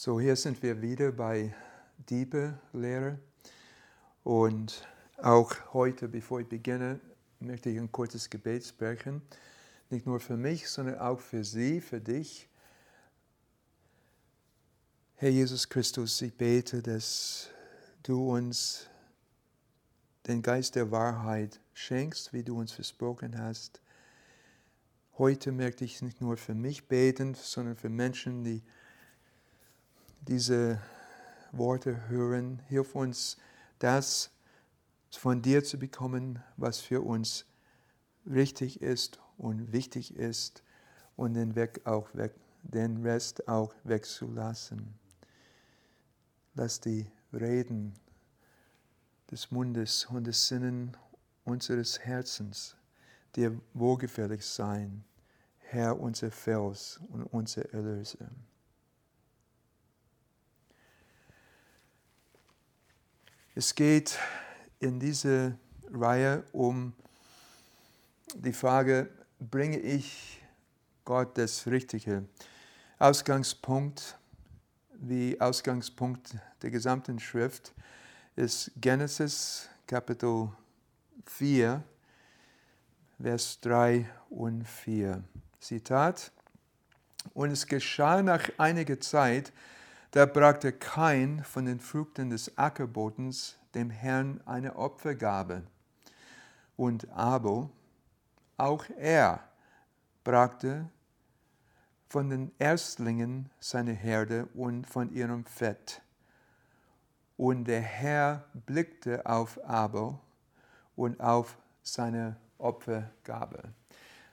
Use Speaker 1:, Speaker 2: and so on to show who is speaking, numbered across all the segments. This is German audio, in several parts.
Speaker 1: So, hier sind wir wieder bei Diebe-Lehre. Und auch heute, bevor ich beginne, möchte ich ein kurzes Gebet sprechen. Nicht nur für mich, sondern auch für Sie, für dich. Herr Jesus Christus, ich bete, dass du uns den Geist der Wahrheit schenkst, wie du uns versprochen hast. Heute möchte ich nicht nur für mich beten, sondern für Menschen, die diese Worte hören. Hilf uns, das von dir zu bekommen, was für uns richtig ist und wichtig ist und den, Weg auch weg, den Rest auch wegzulassen. Lass die Reden des Mundes und des Sinnen unseres Herzens dir wohlgefällig sein, Herr, unser Fels und unser Erlöser. Es geht in dieser Reihe um die Frage, bringe ich Gott das Richtige? Ausgangspunkt, wie Ausgangspunkt der gesamten Schrift, ist Genesis Kapitel 4, Vers 3 und 4. Zitat. Und es geschah nach einiger Zeit, da brachte kein von den Früchten des Ackerbodens dem Herrn eine Opfergabe. Und Abel, auch er, brachte von den Erstlingen seine Herde und von ihrem Fett. Und der Herr blickte auf Abel und auf seine Opfergabe.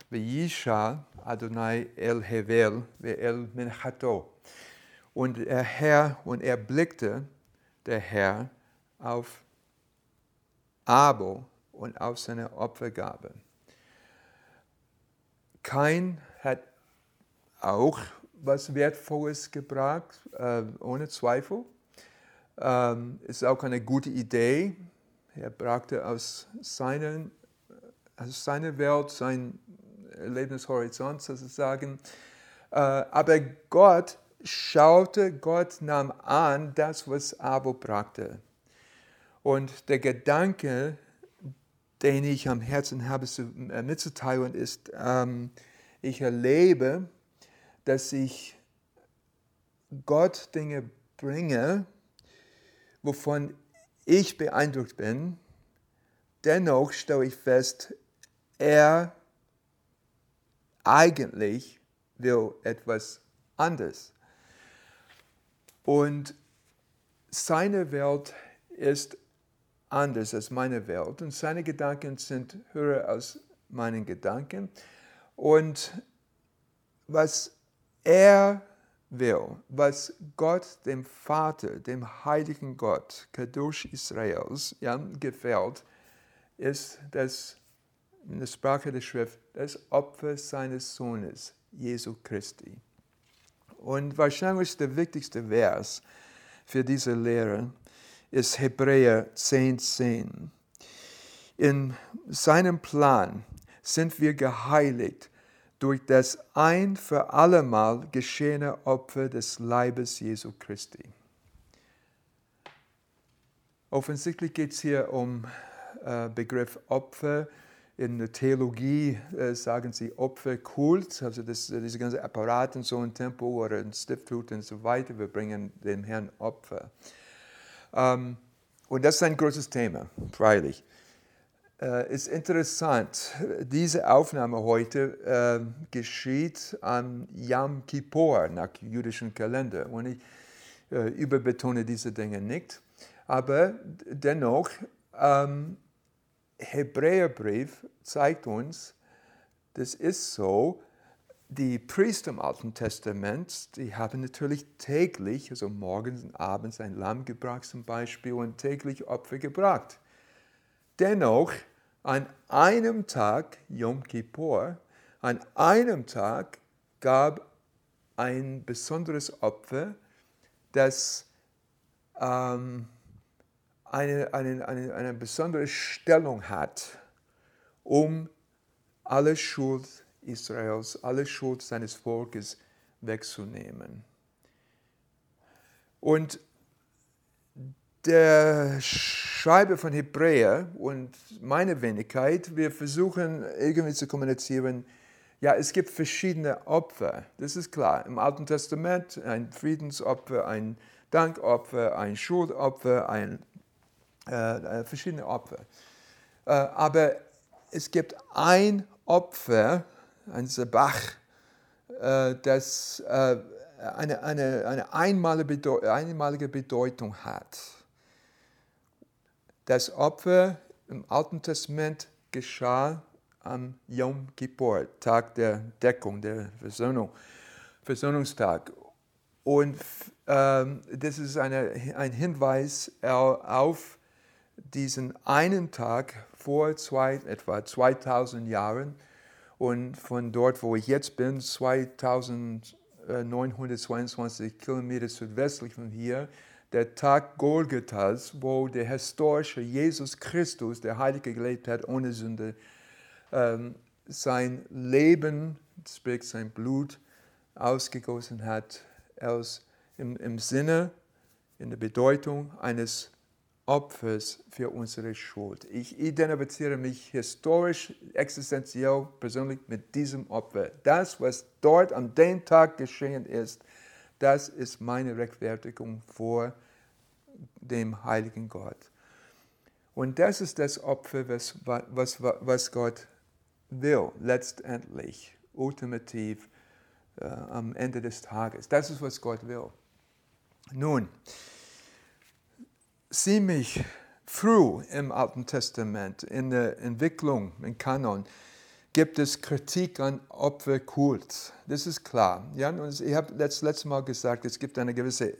Speaker 1: Vayisha Adonai El Hevel El Menchato. Und der Herr, und er blickte, der Herr, auf Abel und auf seine Opfergabe. Kein hat auch was Wertvolles gebracht, äh, ohne Zweifel. Ähm, ist auch eine gute Idee. Er brachte aus, seinen, aus seiner Welt sein Lebenshorizont sozusagen. Äh, aber Gott schaute, Gott nahm an das, was Abel brachte. Und der Gedanke, den ich am Herzen habe äh, mitzuteilen, ist, ähm, ich erlebe, dass ich Gott Dinge bringe, wovon ich beeindruckt bin. Dennoch stelle ich fest, er eigentlich will etwas anderes. Und seine Welt ist anders als meine Welt und seine Gedanken sind höher als meinen Gedanken. Und was er will, was Gott, dem Vater, dem heiligen Gott, Kadosh Israels, ja, gefällt, ist das, in der Sprache der Schrift, das Opfer seines Sohnes, Jesu Christi. Und wahrscheinlich der wichtigste Vers für diese Lehre ist Hebräer 10,10. 10. In seinem Plan sind wir geheiligt durch das ein für allemal geschehene Opfer des Leibes Jesu Christi. Offensichtlich geht es hier um äh, Begriff Opfer in der Theologie äh, sagen sie Opferkult, also das, diese ganze Apparat in so ein Tempel oder ein Stifthut und so weiter. Wir bringen dem Herrn Opfer. Ähm, und das ist ein großes Thema, freilich. Äh, ist interessant, diese Aufnahme heute äh, geschieht an Yom Kippur nach jüdischem Kalender. Und ich äh, überbetone diese Dinge nicht. Aber dennoch, ähm, Hebräerbrief zeigt uns, das ist so, die Priester im Alten Testament, die haben natürlich täglich, also morgens und abends ein Lamm gebracht zum Beispiel und täglich Opfer gebracht. Dennoch, an einem Tag, Yom Kippur, an einem Tag gab ein besonderes Opfer, das ähm, eine, eine, eine, eine besondere Stellung hat, um alle Schuld Israels, alle Schuld seines Volkes wegzunehmen. Und der Schreiber von Hebräer und meine Wenigkeit, wir versuchen irgendwie zu kommunizieren, ja, es gibt verschiedene Opfer, das ist klar. Im Alten Testament ein Friedensopfer, ein Dankopfer, ein Schuldopfer, ein, äh, äh verschiedene Opfer. Äh, aber es gibt ein Opfer, ein Sabach, äh, das äh, eine, eine, eine einmalige Bedeutung hat. Das Opfer im Alten Testament geschah am Yom Kippur, Tag der Deckung, der Versöhnung, Versöhnungstag. Und ähm, das ist eine, ein Hinweis auf diesen einen Tag vor zwei, etwa 2000 Jahren. Und von dort, wo ich jetzt bin, 2922 Kilometer südwestlich von hier, der Tag Golgathas, wo der historische Jesus Christus, der Heilige gelebt hat, ohne Sünde, ähm, sein Leben, sprich sein Blut, ausgegossen hat, aus, im, im Sinne, in der Bedeutung eines Opfers für unsere Schuld. Ich identifiziere mich historisch, existenziell, persönlich mit diesem Opfer. Das, was dort an dem Tag geschehen ist, das ist meine Rechtfertigung vor dem heiligen Gott. Und das ist das Opfer, was, was, was Gott will, letztendlich, ultimativ, äh, am Ende des Tages. Das ist, was Gott will. Nun, ziemlich früh im Alten Testament, in der Entwicklung, im Kanon, gibt es Kritik an Opferkult. Das ist klar. Ja? Und ich habe das letzte Mal gesagt, es gibt eine gewisse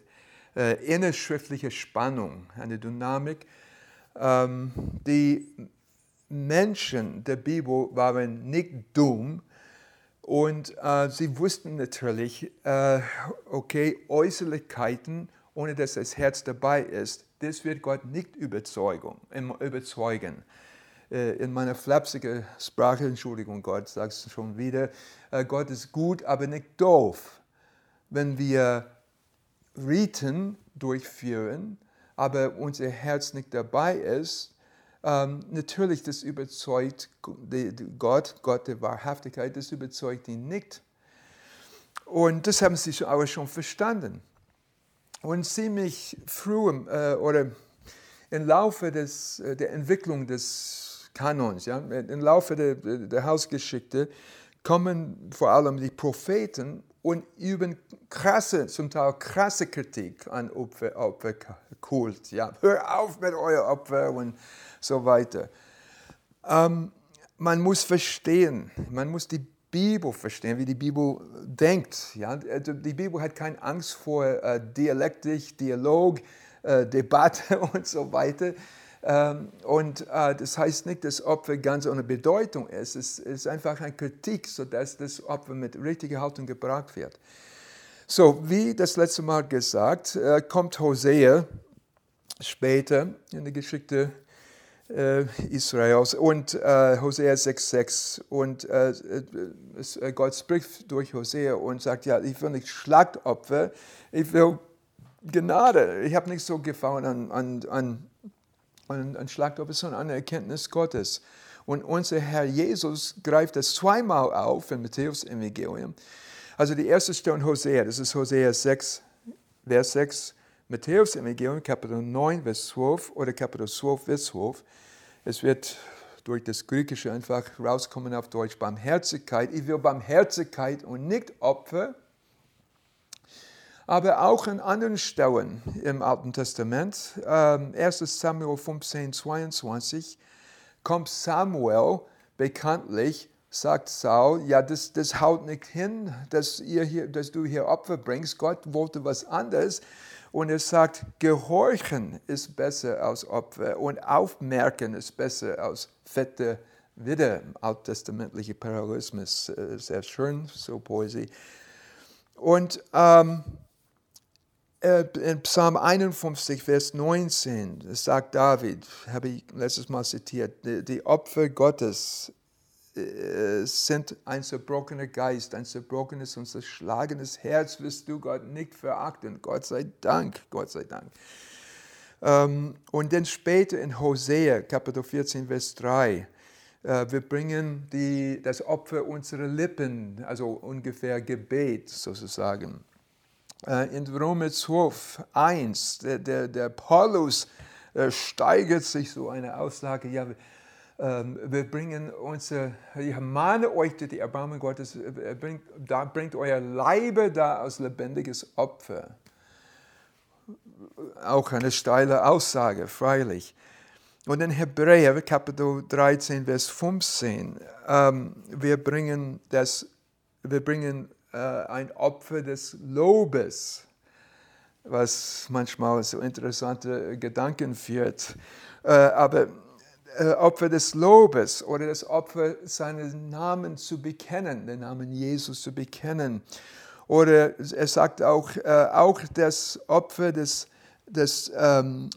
Speaker 1: äh, innerschriftliche Spannung, eine Dynamik. Ähm, die Menschen der Bibel waren nicht dumm und äh, sie wussten natürlich, äh, okay, Äußerlichkeiten, ohne dass das Herz dabei ist, das wird Gott nicht überzeugen. Äh, in meiner flapsigen Sprache, Entschuldigung Gott, sagst du schon wieder, äh, Gott ist gut, aber nicht doof. Wenn wir Riten durchführen, aber unser Herz nicht dabei ist, ähm, natürlich, das überzeugt Gott, Gott der Wahrhaftigkeit, das überzeugt ihn nicht. Und das haben sie aber schon verstanden. Und ziemlich früh äh, oder im Laufe des, äh, der Entwicklung des Kanons, ja, im Laufe der, der Hausgeschichte, kommen vor allem die Propheten und üben krasse, zum Teil krasse Kritik an Opfer, Opferkult. Ja. Hör auf mit euer Opfer und so weiter. Ähm, man muss verstehen, man muss die Bibel verstehen, wie die Bibel denkt. Ja? Also die Bibel hat keine Angst vor äh, Dialektik, Dialog, äh, Debatte und so weiter. Ähm, und äh, das heißt nicht, dass Opfer ganz ohne Bedeutung ist. Es ist einfach eine Kritik, sodass das Opfer mit richtiger Haltung gebracht wird. So, wie das letzte Mal gesagt, äh, kommt Hosea später in der Geschichte Israels und äh, Hosea 6,6 und äh, äh, Gott spricht durch Hosea und sagt, ja, ich will nicht Schlachtopfer, ich will Gnade. Ich habe nicht so gefallen an, an, an ein, ein Schlagopfer, sondern eine Erkenntnis Gottes. Und unser Herr Jesus greift das zweimal auf in Matthäus Evangelium. Also die erste Stelle in Hosea, das ist Hosea 6, Vers 6, Matthäus Evangelium, Kapitel 9, Vers 12 oder Kapitel 12, Vers 12. Es wird durch das Griechische einfach rauskommen auf Deutsch, Barmherzigkeit. Ich will Barmherzigkeit und nicht Opfer aber auch an anderen Stellen im Alten Testament. 1 ähm, Samuel 15, 22 kommt Samuel bekanntlich, sagt Saul, ja, das, das haut nicht hin, dass, ihr hier, dass du hier Opfer bringst. Gott wollte was anderes. Und er sagt, Gehorchen ist besser als Opfer und Aufmerken ist besser als fette Widder. Alttestamentliche Parallelismus, äh, sehr schön, so Poesie. Und ähm, äh, in Psalm 51, Vers 19, sagt David, habe ich letztes Mal zitiert, die, Opfer Gottes sind ein zerbrochener Geist, ein zerbrochenes und zerschlagenes Herz wirst du Gott nicht verachten. Gott sei Dank, Gott sei Dank. Ähm, und dann später in Hosea, Kapitel 14, Vers 3, äh, wir bringen die, das Opfer unserer Lippen, also ungefähr Gebet sozusagen. Äh, in Römer 12, 1, der, der, der Paulus äh, steigert sich so eine Aussage, ja, wir bringen unser, ich mahne euch die Erbarmung Gottes, bringt, da bringt euer Leibe da als lebendiges Opfer. Auch eine steile Aussage, freilich. Und in Hebräer Kapitel 13, Vers 15, ähm, wir bringen, das, wir bringen äh, ein Opfer des Lobes, was manchmal so interessante Gedanken führt. Äh, aber äh, Opfer des Lobes oder das Opfer seines Namen zu bekennen, den Namen Jesus zu bekennen. Oder er sagt auch, äh, auch das Opfer des des, ähm,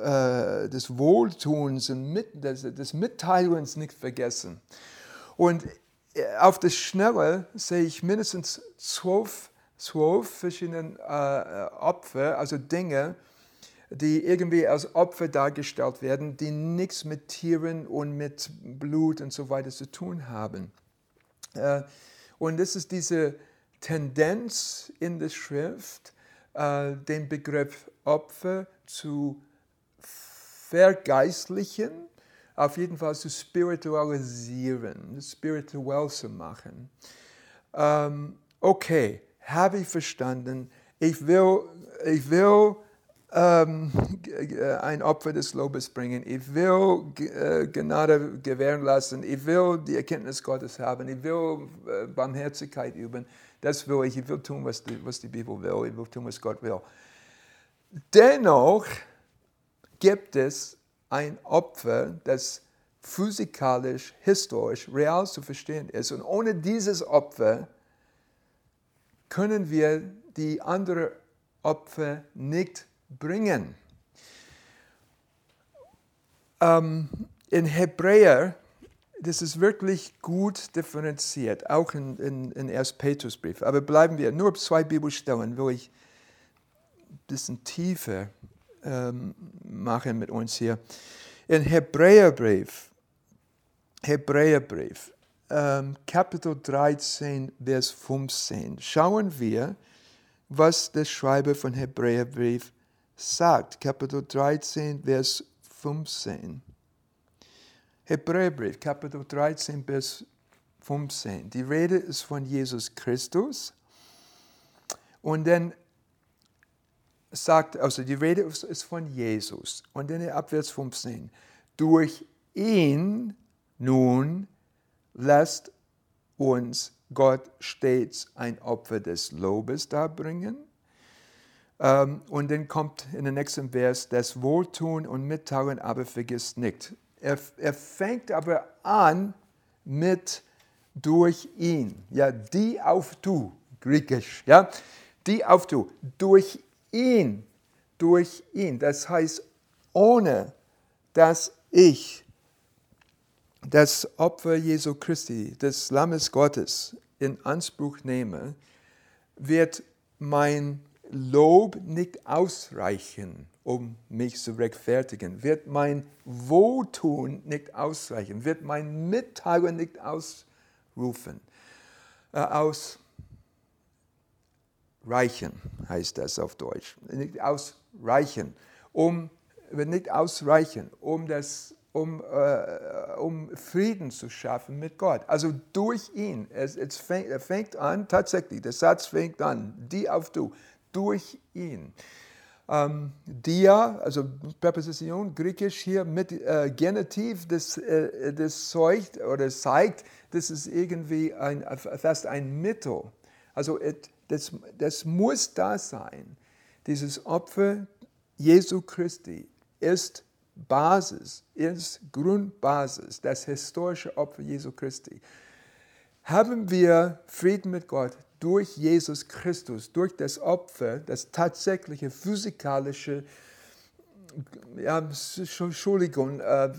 Speaker 1: äh, des Wohltuns und mit, des, des Mitteilens nicht vergessen. Und äh, auf das Schnelle sehe ich mindestens zwölf, zwölf verschiedene äh, Opfer, also Dinge, die irgendwie als Opfer dargestellt werden, die nichts mit Tieren und mit Blut und so weiter zu tun haben. Äh, und das ist diese Tendenz in der Schrift, äh, den Begriff Opfer zu vergeistlichen, auf jeden Fall zu spiritualisieren, spirituell zu machen. Ähm, okay, habe ich verstanden. Ich will, ich will ähm, ein Opfer des Lobes bringen. Ich will äh, Gnade gewähren lassen. Ich will die Erkenntnis Gottes haben. Ich will äh, Barmherzigkeit üben. Das will ich. Ich will tun, was die, was die Bibel will. Ich will tun, was Gott will. Dennoch gibt es ein Opfer, das physikalisch, historisch, real zu verstehen ist. Und ohne dieses Opfer können wir die anderen Opfer nicht bringen. Ähm, in Hebräer, das ist wirklich gut differenziert, auch in, in, in 1. Petrusbrief. Aber bleiben wir nur zwei Bibelstellen, wo ich bisschen tiefer ähm, machen mit uns hier. In Hebräerbrief, Hebräerbrief, ähm, Kapitel 13, Vers 15, schauen wir, was der Schreiber von Hebräerbrief sagt. Kapitel 13, Vers 15. Hebräerbrief, Kapitel 13, Vers 15. Die Rede ist von Jesus Christus. Und dann sagt, also die Rede ist von Jesus. Und dann ab Vers 15. Durch ihn nun lässt uns Gott stets ein Opfer des Lobes darbringen. Ähm, und dann kommt in den nächsten Vers das Wohltun und Mitteilen, aber vergisst nicht. Er, er fängt aber an mit durch ihn. Ja, die auf du, griechisch. Ja, die auf du. Durch ihn, durch ihn. Das heißt, ohne dass ich das Opfer Jesu Christi, des Lammes Gottes, in Anspruch nehme, wird mein Lob nicht ausreichen, um mich zu rechtfertigen, wird mein Wohltun nicht ausreichen, wird mein Mitteilen nicht ausrufen, äh, aus, reichen, heißt das auf Deutsch. Nicht ausreichen, um, nicht ausreichen, um, das, um, äh, um Frieden zu schaffen mit Gott. Also durch ihn. Es, es fängt, er fängt an, tatsächlich, der Satz fängt an, die auf du, durch ihn. Ähm, dia, also Präposition, griechisch hier mit äh, Genitiv, das, äh, das zeugt oder zeigt, das ist irgendwie ein, fast ein Mittel. Also it, das, das muss da sein. Dieses Opfer Jesu Christi ist Basis, ist Grundbasis, das historische Opfer Jesu Christi. Haben wir Frieden mit Gott durch Jesus Christus, durch das Opfer, das tatsächliche physikalische ja, Entschuldigung, äh,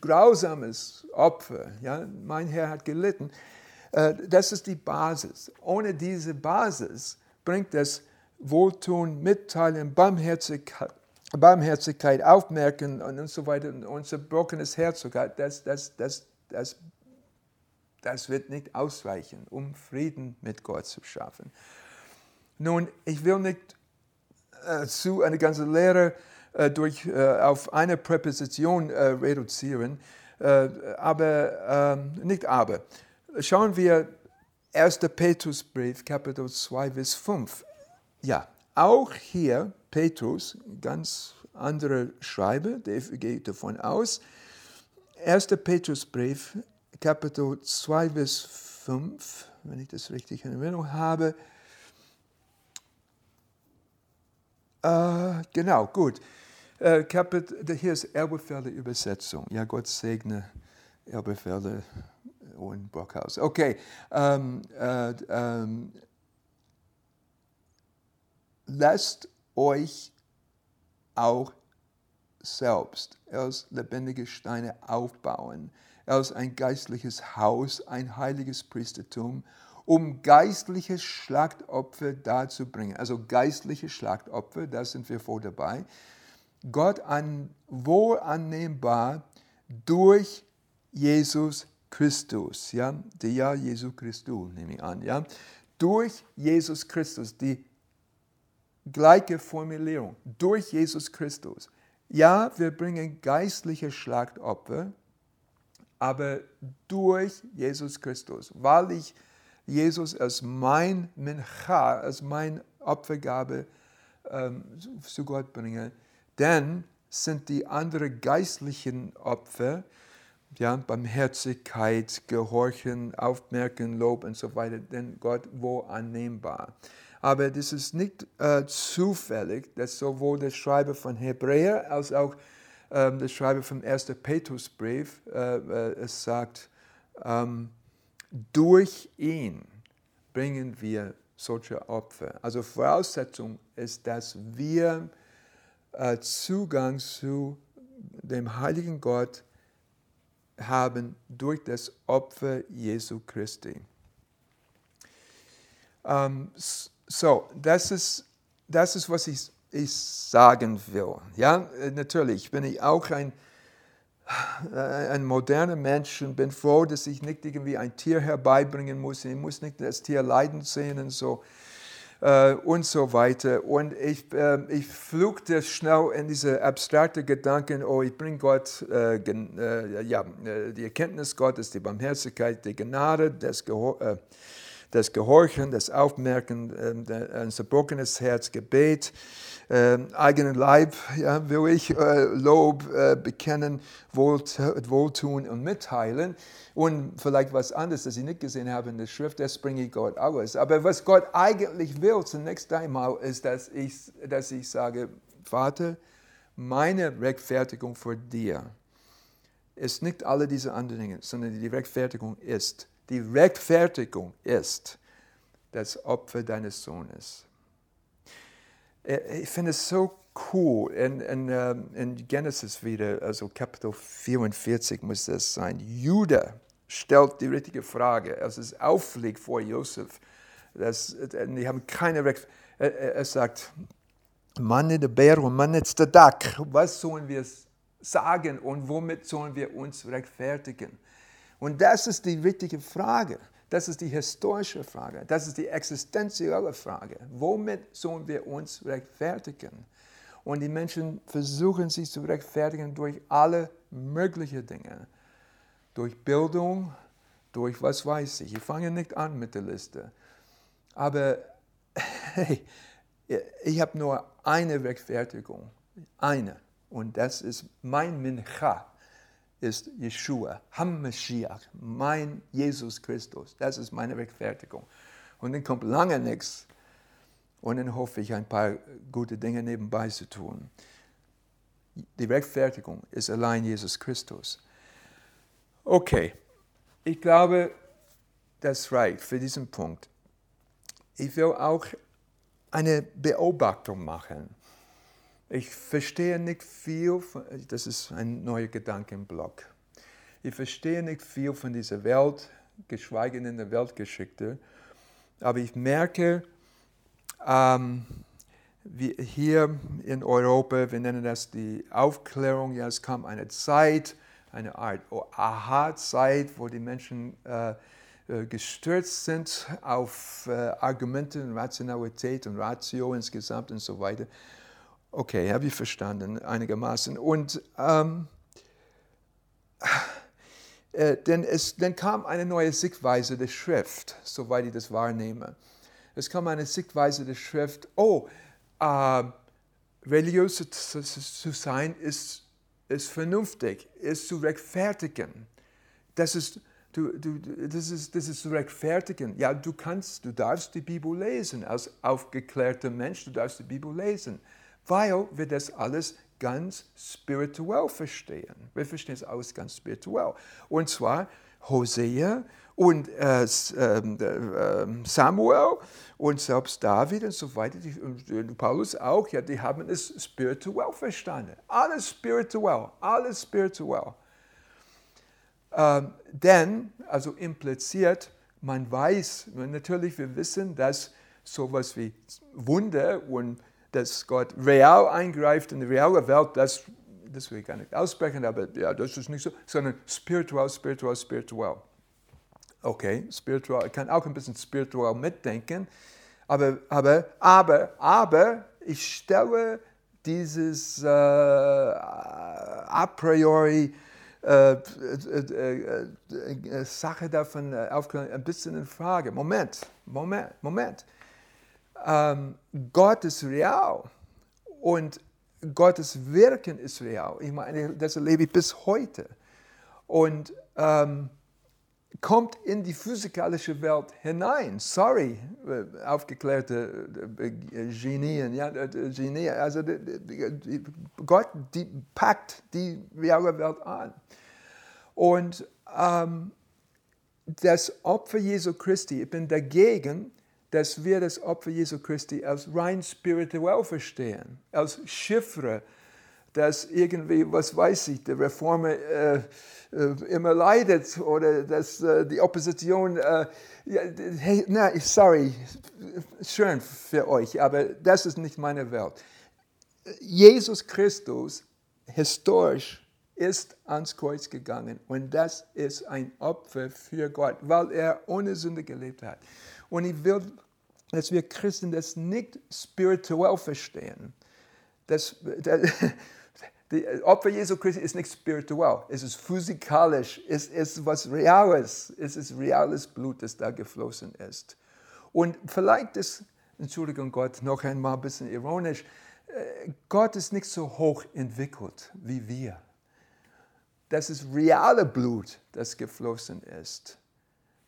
Speaker 1: grausames Opfer. Ja? Mein Herr hat gelitten. Äh, das ist die Basis. Ohne diese Basis bringt das Wohltun, Mitteilen, Barmherzigkeit, Barmherzigkeit Aufmerken und, und so weiter und unser zerbrochenes Herz sogar, das, das, das, das, das wird nicht ausreichen, um Frieden mit Gott zu schaffen. Nun, ich will nicht äh, zu eine ganze Lehre äh, durch, äh, auf eine Präposition äh, reduzieren, äh, aber ähm, nicht aber. Schauen wir 1. Petrusbrief, Kapitel 2, Vers 5. Ja, auch hier Petrus, ganz andere Schreiber, der geht davon aus. 1. Petrusbrief, Kapitel 2, Vers 5, wenn ich das richtig in Erinnerung habe. Äh, genau, gut. Äh, Kapitel, hier ist Elberfelder Übersetzung. Ja, Gott segne Elberfelder und Brockhaus. Okay. Ähm, äh, ähm, lasst euch auch selbst aus lebendigen Steinen aufbauen, als ein geistliches Haus, ein heiliges Priestertum, um geistliche Schlachtopfer darzubringen. Also geistliche Schlachtopfer, da sind wir vor dabei. Gott an, wohl annehmbar durch Jesus Christus, ja, der ja Jesu Christus, nehme ich an, ja, durch Jesus Christus, die gleiche Formulierung, durch Jesus Christus. Ja, wir bringen geistliche Schlachtopfer, aber durch Jesus Christus, weil ich Jesus als mein Mincha, als mein Opfergabe ähm, zu Gott bringe, dann sind die anderen geistlichen Opfer, ja, Barmherzigkeit, Gehorchen, Aufmerken, Lob und so weiter, denn Gott wo annehmbar. Aber das ist nicht äh, zufällig, dass sowohl der Schreiber von Hebräer als auch ähm, der Schreiber vom 1. Petrusbrief äh, äh, es sagt, ähm, durch ihn bringen wir solche Opfer. Also Voraussetzung ist, dass wir äh, Zugang zu dem heiligen Gott haben durch das Opfer Jesu Christi. Ähm, so, das ist, das ist was ich, ich sagen will. Ja, natürlich bin ich auch ein, äh, ein moderner Mensch und bin froh, dass ich nicht irgendwie ein Tier herbeibringen muss. Ich muss nicht das Tier leiden sehen und so äh, und so weiter. Und ich, äh, ich flugte schnell in diese abstrakten Gedanken, oh, ich bringe Gott, äh, äh ja, äh, die Erkenntnis Gottes, die Barmherzigkeit, die Gnade, das, Gehor äh, das Gehorchen, das Aufmerken, ein zerbrochenes Herz, Gebet, eigenen Leib, ja, will ich Lob bekennen, Wohltun und mitteilen und vielleicht was anderes, das ich nicht gesehen habe in der Schrift, das bringe ich Gott alles. Aber was Gott eigentlich will zunächst einmal, ist, dass ich, dass ich sage, Vater, meine Rechtfertigung vor dir ist nicht alle diese anderen Dinge, sondern die Rechtfertigung ist, die Rechtfertigung ist das Opfer deines Sohnes. Äh, ich finde es so cool. In, in, ähm, in Genesis wieder, also Kapitel 44 muss das sein. Judah stellt die richtige Frage, es auffliegt vor Josef. Das, die haben keine Recht. Er, sagt, Manne der Bär und Manne der Dack. Was sollen wir sagen und womit sollen wir uns rechtfertigen? Und das ist die wichtige Frage. Das ist die historische Frage. Das ist die existenzielle Frage. Womit sollen wir uns rechtfertigen? Und die Menschen versuchen sich zu rechtfertigen durch alle möglichen Dinge. Durch Bildung, durch was weiß ich. Ich fange nicht an mit der Liste. Aber hey, ich habe nur eine Rechtfertigung. Eine. Und das ist mein Mincha, ist Yeshua, Hamashiach, mein Jesus Christus. Das ist meine Rechtfertigung. Und dann kommt lange nichts und dann hoffe ich, ein paar gute Dinge nebenbei zu tun. Die Rechtfertigung ist allein Jesus Christus. Okay, ich glaube, das reicht für diesen Punkt. Ich will auch eine Beobachtung machen. Ich verstehe nicht viel, von, das ist ein neuer Gedankenblock. Ich verstehe nicht viel von dieser Welt, geschweige denn der Weltgeschichte, aber ich merke, ähm, hier in Europa, wir nennen das die Aufklärung, ja, es kam eine Zeit, eine Art Aha-Zeit, wo die Menschen äh, äh, gestürzt sind auf äh, Argumente und Rationalität und Ratio insgesamt und so weiter. Okay, habe ich verstanden, einigermaßen. Und ähm, äh, denn es dann kam eine neue Sichtweise der Schrift, soweit ich das wahrnehme. Es kam eine Sichtweise der Schrift, oh, äh, religiös zu, zu sein ist, ist vernünftig, ist zu rechtfertigen. Das ist, du, du, das, ist, das ist zu rechtfertigen. Ja, du kannst, du darfst die Bibel lesen. Als aufgeklärter Mensch, du darfst die Bibel lesen weil wir das alles ganz spirituell verstehen. Wir verstehen es alles ganz spirituell. Und zwar Hosea und äh, ähm, ähm, Samuel und selbst David und so weiter, die, und Paulus auch, ja, die haben es spirituell verstanden. Alles spirituell, alles spirituell. Ähm, denn, also impliziert, man weiß, natürlich, wir wissen, dass sowas wie Wunder und dass Gott real eingreift in die reale Welt, das, das will ich gar nicht aussprechen, aber ja, das ist nicht so, sondern spirituell, spirituell, spirituell. Okay, spirituell, ich kann auch ein bisschen spirituell mitdenken, aber, aber, aber, aber ich stelle dieses äh, a priori äh, äh, äh Sache davon aufklären, ein bisschen in Frage. Moment, Moment, Moment ähm, Gott ist real und Gottes Wirken ist real. Ich meine, das erlebe ich bis heute. Und ähm, kommt in die physikalische Welt hinein. Sorry, äh, aufgeklärte äh, Genien, ja, äh, Genie, also Gott die packt die reale Welt an. Und ähm, das Opfer Jesu Christi, ich bin dagegen, dass wir das Opfer Jesu Christi als rein spirituell verstehen, als Chiffre, dass irgendwie, was weiß ich, der Reformer äh, äh, immer leidet oder dass äh, die Opposition, äh, hey, na, sorry, schön für euch, aber das ist nicht meine Welt. Jesus Christus, historisch, ist ans Kreuz gegangen und das ist ein Opfer für Gott, weil er ohne Sünde gelebt hat. Und ich will, dass wir Christen das nicht spirituell verstehen. Das, das, die Opfer Jesu Christi ist nicht spirituell, es ist physikalisch, es ist was Reales, es ist reales Blut, das da geflossen ist. Und vielleicht ist, Entschuldigung Gott, noch einmal ein bisschen ironisch, äh, Gott ist nicht so hoch entwickelt wie wir. Das ist reale Blut, das geflossen ist.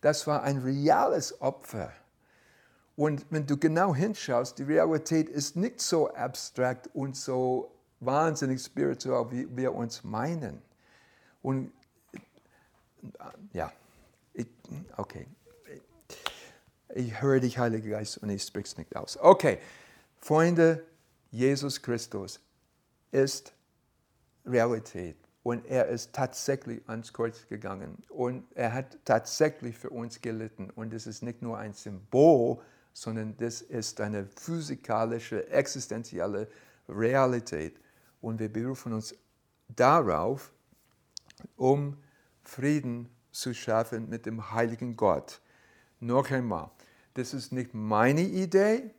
Speaker 1: Das war ein reales Opfer. Und wenn du genau hinschaust, die Realität ist nicht so abstrakt und so wahnsinnig spirituell, wie wir uns meinen. Und ja, ich, okay. Ich höre dich, Heiliger Geist, und ich spreche es nicht aus. Okay, Freunde, Jesus Christus ist Realität. Und er ist tatsächlich ans Kreuz gegangen. Und er hat tatsächlich für uns gelitten. Und es ist nicht nur ein Symbol, sondern das ist eine physikalische, existenzielle Realität. Und wir berufen uns darauf, um Frieden zu schaffen mit dem heiligen Gott. Noch einmal, das ist nicht meine Idee.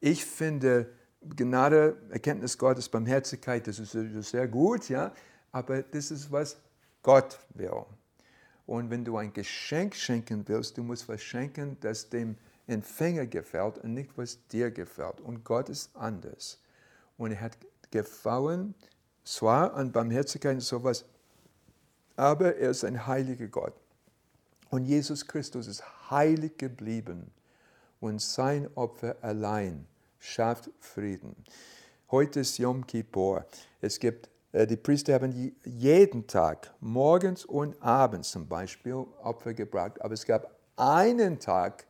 Speaker 1: Ich finde Gnade, Erkenntnis Gottes, Barmherzigkeit, das ist sehr gut, ja aber das ist, was Gott will. Und wenn du ein Geschenk schenken willst, du musst was schenken, das dem Empfänger gefällt und nicht, was dir gefällt. Und Gott ist anders. Und er hat gefallen, zwar an Barmherzigkeit und sowas, aber er ist ein heiliger Gott. Und Jesus Christus ist heilig geblieben und sein Opfer allein schafft Frieden. Heute ist Yom Kippur. Es gibt die Priester haben jeden Tag, morgens und abends zum Beispiel, Opfer gebracht. Aber es gab einen Tag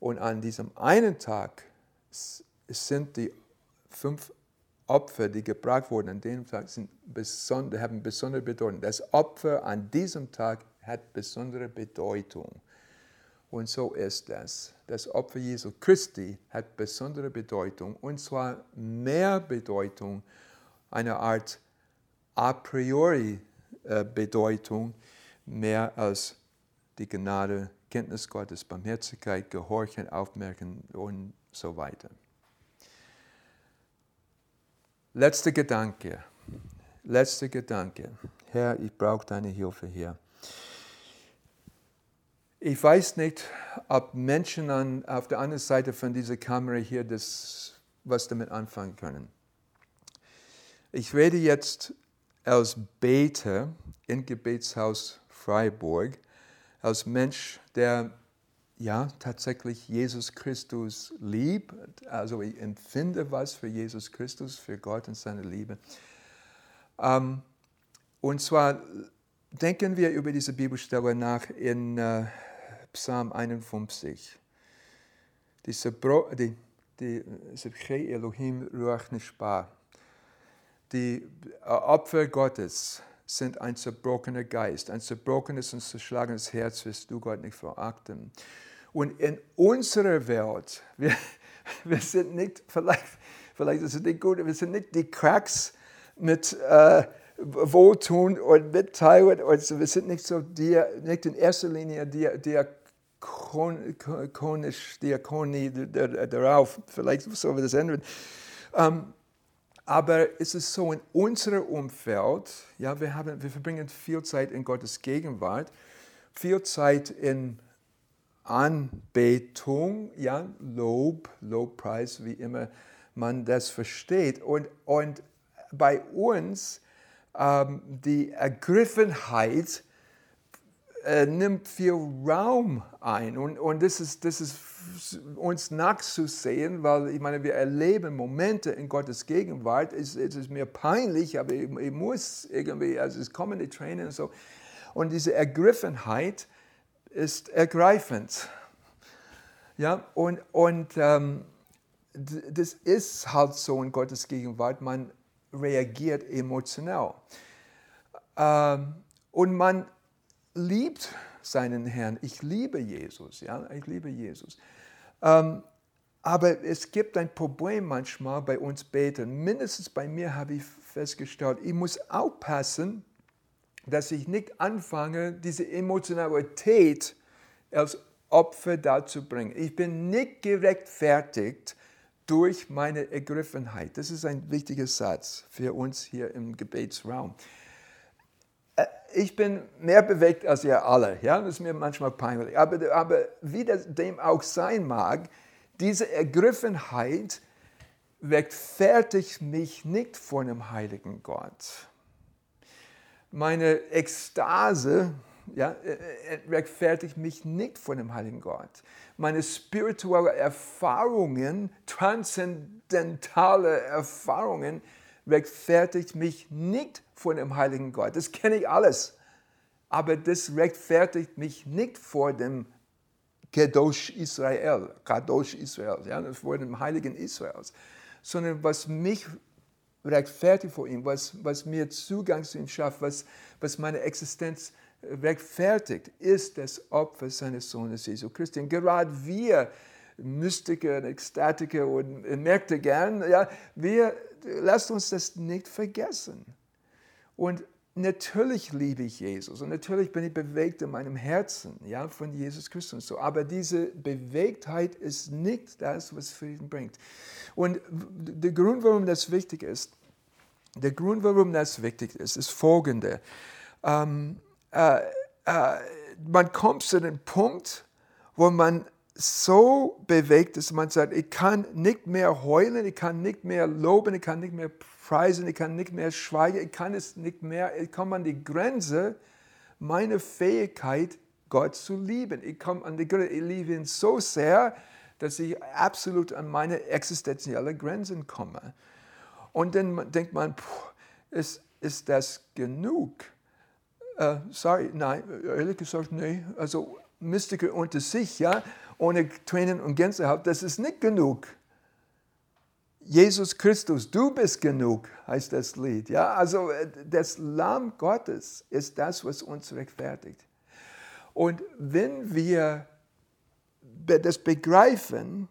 Speaker 1: und an diesem einen Tag sind die fünf Opfer, die gebracht wurden an dem Tag, sind besonder, haben besondere Bedeutung. Das Opfer an diesem Tag hat besondere Bedeutung. Und so ist das. Das Opfer Jesu Christi hat besondere Bedeutung und zwar mehr Bedeutung, eine Art a priori äh, Bedeutung, mehr als die Gnade, Kenntnis Gottes, Barmherzigkeit, Gehorchen, Aufmerken und so weiter. Letzter Gedanke. Letzter Gedanke. Herr, ich brauche deine Hilfe hier. Ich weiß nicht, ob Menschen an, auf der anderen Seite von dieser Kamera hier das, was damit anfangen können. Ich rede jetzt als Beter im Gebetshaus Freiburg, als Mensch, der ja tatsächlich Jesus Christus liebt. Also ich empfinde was für Jesus Christus, für Gott und seine Liebe. Ähm, und zwar denken wir über diese Bibelstelle nach in äh, Psalm 51. Die, die, die Elohim Ruach Nishba. Die äh, Opfer Gottes sind ein zerbrochener Geist, ein zerbrochenes und zerschlagenes Herz wirst du Gott nicht verachten. Und in unserer Welt, wir, wir sind nicht, vielleicht, vielleicht ist es nicht gut, wir sind nicht die Cracks mit äh, Wohltun und Mitteilen. Und wir sind nicht so, die, nicht in erster Linie die, die diakonisch, Diakonie darauf, vielleicht sollen wir das ändern. Ähm, aber es ist so in unserem Umfeld, ja, wir, haben, wir verbringen viel Zeit in Gottes Gegenwart, viel Zeit in Anbetung, ja, Lob, Lobpreis, wie immer man das versteht. Und, und bei uns ähm, die Ergriffenheit äh, nimmt viel Raum ein. Und, und das, ist, das ist uns nachzusehen, weil ich meine, wir erleben Momente in Gottes Gegenwart. Es, es ist mir peinlich, aber ich, ich, muss irgendwie, also es kommen die Tränen und so. Und diese Ergriffenheit ist ergreifend. Ja, und, und ähm, das ist halt so in Gottes Gegenwart, man reagiert emotional. Ähm, und man liebt seinen Herrn. Ich liebe Jesus, ja, ich liebe Jesus. Ähm, aber es gibt ein Problem manchmal bei uns Betern. Mindestens bei mir habe ich festgestellt, ich muss aufpassen, dass ich nicht anfange, diese Emotionalität als Opfer dazu bringen. Ich bin nicht gerechtfertigt durch meine Ergriffenheit. Das ist ein wichtiger Satz für uns hier im Gebetsraum. Äh, ich bin mehr bewegt als ihr alle. Ja? Das ist mir manchmal peinlich. Aber, aber wie das dem auch sein mag, diese Ergriffenheit rechtfertigt mich nicht vor einem heiligen Gott. Meine Ekstase ja, äh, äh, rechtfertigt mich nicht vor dem heiligen Gott. Meine spirituellen Erfahrungen, transzendentale Erfahrungen, rechtfertigt mich nicht vor dem heiligen Gott. Das kenne ich alles. Aber das rechtfertigt mich nicht vor dem Kadosh Israel, Kadosh Israel, ja, vor dem heiligen Israels, sondern was mich rechtfertigt vor ihm, was, was mir Zugang zu ihm schafft, was, was meine Existenz rechtfertigt, ist das Opfer seines Sohnes Jesu Christi. Und gerade wir, Mystiker, Ekstatiker und merkte gern, ja, wir lasst uns das nicht vergessen. Und natürlich liebe ich Jesus und natürlich bin ich bewegt in meinem Herzen ja, von Jesus Christus. So. Aber diese Bewegtheit ist nicht das, was Frieden bringt. Und der Grund, warum das wichtig ist, der Grund, warum das wichtig ist, ist folgender. Ähm, äh, äh, man kommt zu dem Punkt, wo man so bewegt ist, man sagt, ich kann nicht mehr heulen, ich kann nicht mehr loben, ich kann nicht mehr preisen, ich kann nicht mehr schweigen, ich kann es nicht mehr, ich komme an die Grenze meiner Fähigkeit, Gott zu lieben. Ich komme an die Grenze, ich liebe ihn so sehr, dass ich absolut an meine existenziellen Grenzen komme. Und dann denkt man, puh, ist, ist das genug? Uh, sorry, nein, ehrlich gesagt, nein. Also Mystiker unter sich, ja, ohne Tränen und Gänsehaut, das ist nicht genug. Jesus Christus, du bist genug, heißt das Lied. Ja, also äh, das Lamm Gottes ist das, was uns rechtfertigt. Und wenn wir das begreifen,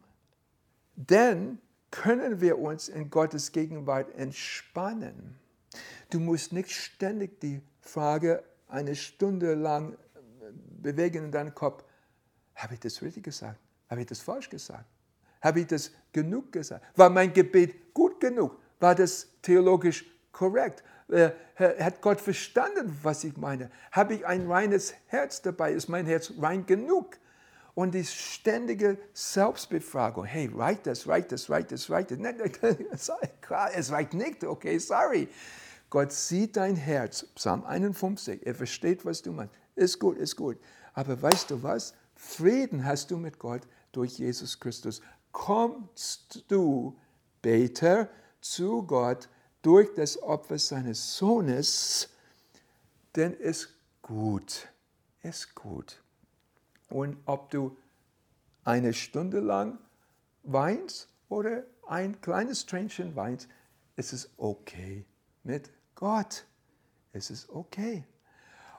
Speaker 1: dann können wir uns in Gottes Gegenwart entspannen. Du musst nicht ständig die Frage eine Stunde lang bewegen in deinem Kopf, habe ich das richtig gesagt? Habe ich das falsch gesagt? Habe ich das genug gesagt? War mein Gebet gut genug? War das theologisch korrekt? Äh, hat Gott verstanden, was ich meine? Habe ich ein reines Herz dabei? Ist mein Herz rein genug? Und die ständige Selbstbefragung, hey, reicht das, reicht das, reicht das, reicht das? Nein, klar, es reicht nicht, okay, sorry. Gott sieht dein Herz, Psalm 51, er versteht, was du meinst. Ist gut, ist gut. Aber weißt du was? Frieden hast du mit Gott durch Jesus Christus. Kommst du, Beter, zu Gott durch das Opfer seines Sohnes, denn es gut, ist gut. Und ob du eine Stunde lang weinst oder ein kleines Tränchen weinst, ist es okay mit Gott. Es ist okay.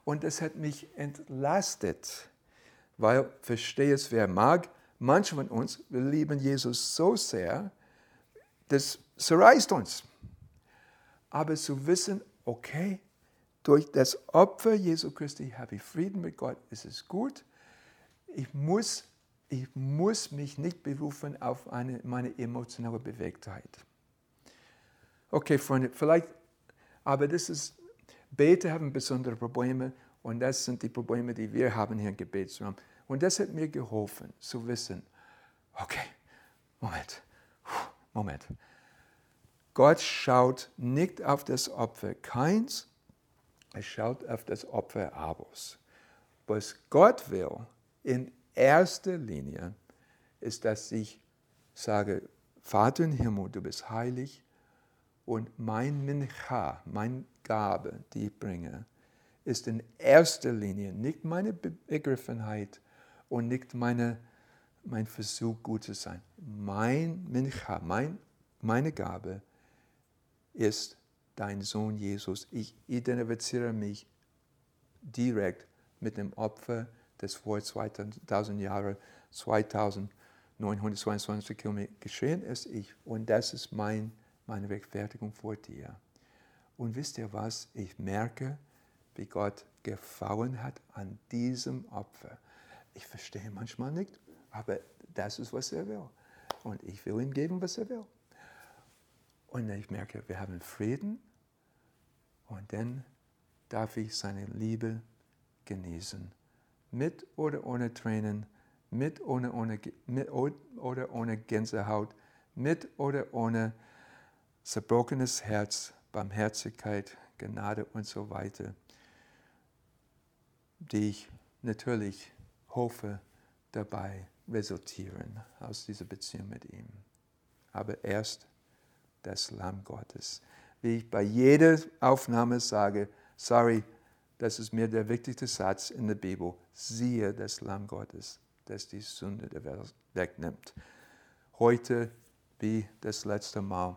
Speaker 1: Und das hat mich entlastet, weil, verstehe es wer mag, manche von uns, wir lieben Jesus so sehr, das zerreißt uns. Aber zu wissen, okay, durch das Opfer Jesu Christi habe ich Frieden mit Gott, ist es gut ich muss, ich muss mich nicht berufen auf eine, meine emotionale Bewegtheit. Okay, Freunde, vielleicht, aber das ist, Beter haben besondere Probleme und das sind die Probleme, die wir haben hier im Gebetsraum. Und das hat mir geholfen, zu wissen, okay, Moment, Moment. Gott schaut nicht auf das Opfer Keins, er schaut auf das Opfer Abels. Was Gott will, in erster Linie ist, dass ich sage, Vater im Himmel, du bist heilig und mein Mincha, meine Gabe, die ich bringe, ist in erster Linie nicht meine Begriffenheit und nicht meine, mein Versuch, gut zu sein. Mein Mincha, mein, meine Gabe ist dein Sohn Jesus. Ich identifiziere mich direkt mit dem Opfer das vor 2000 Jahren, 2922 Kilometer geschehen ist, ich. Und das ist mein, meine Rechtfertigung vor dir. Und wisst ihr was? Ich merke, wie Gott gefallen hat an diesem Opfer. Ich verstehe manchmal nicht, aber das ist, was er will. Und ich will ihm geben, was er will. Und ich merke, wir haben Frieden und dann darf ich seine Liebe genießen mit oder ohne Tränen, mit oder ohne, mit oder ohne Gänsehaut, mit oder ohne zerbrochenes Herz, Barmherzigkeit, Gnade und so weiter, die ich natürlich hoffe dabei resultieren aus dieser Beziehung mit ihm. Aber erst das Lamm Gottes. Wie ich bei jeder Aufnahme sage, sorry, das ist mir der wichtigste Satz in der Bibel. Siehe das Lamm Gottes, das die Sünde der Welt wegnimmt. Heute wie das letzte Mal.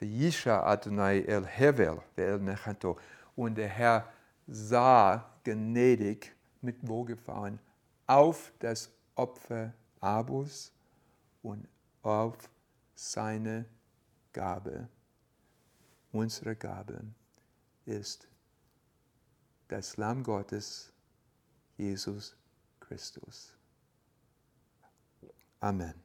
Speaker 1: Yisha Adonai el Hevel el Nechato. Und der Herr sah gnädig mit Wohlgefallen auf das Opfer Abus und auf seine Gabe. Unsere Gabe ist das Lamm Gottes, Jesus Christus. Amen.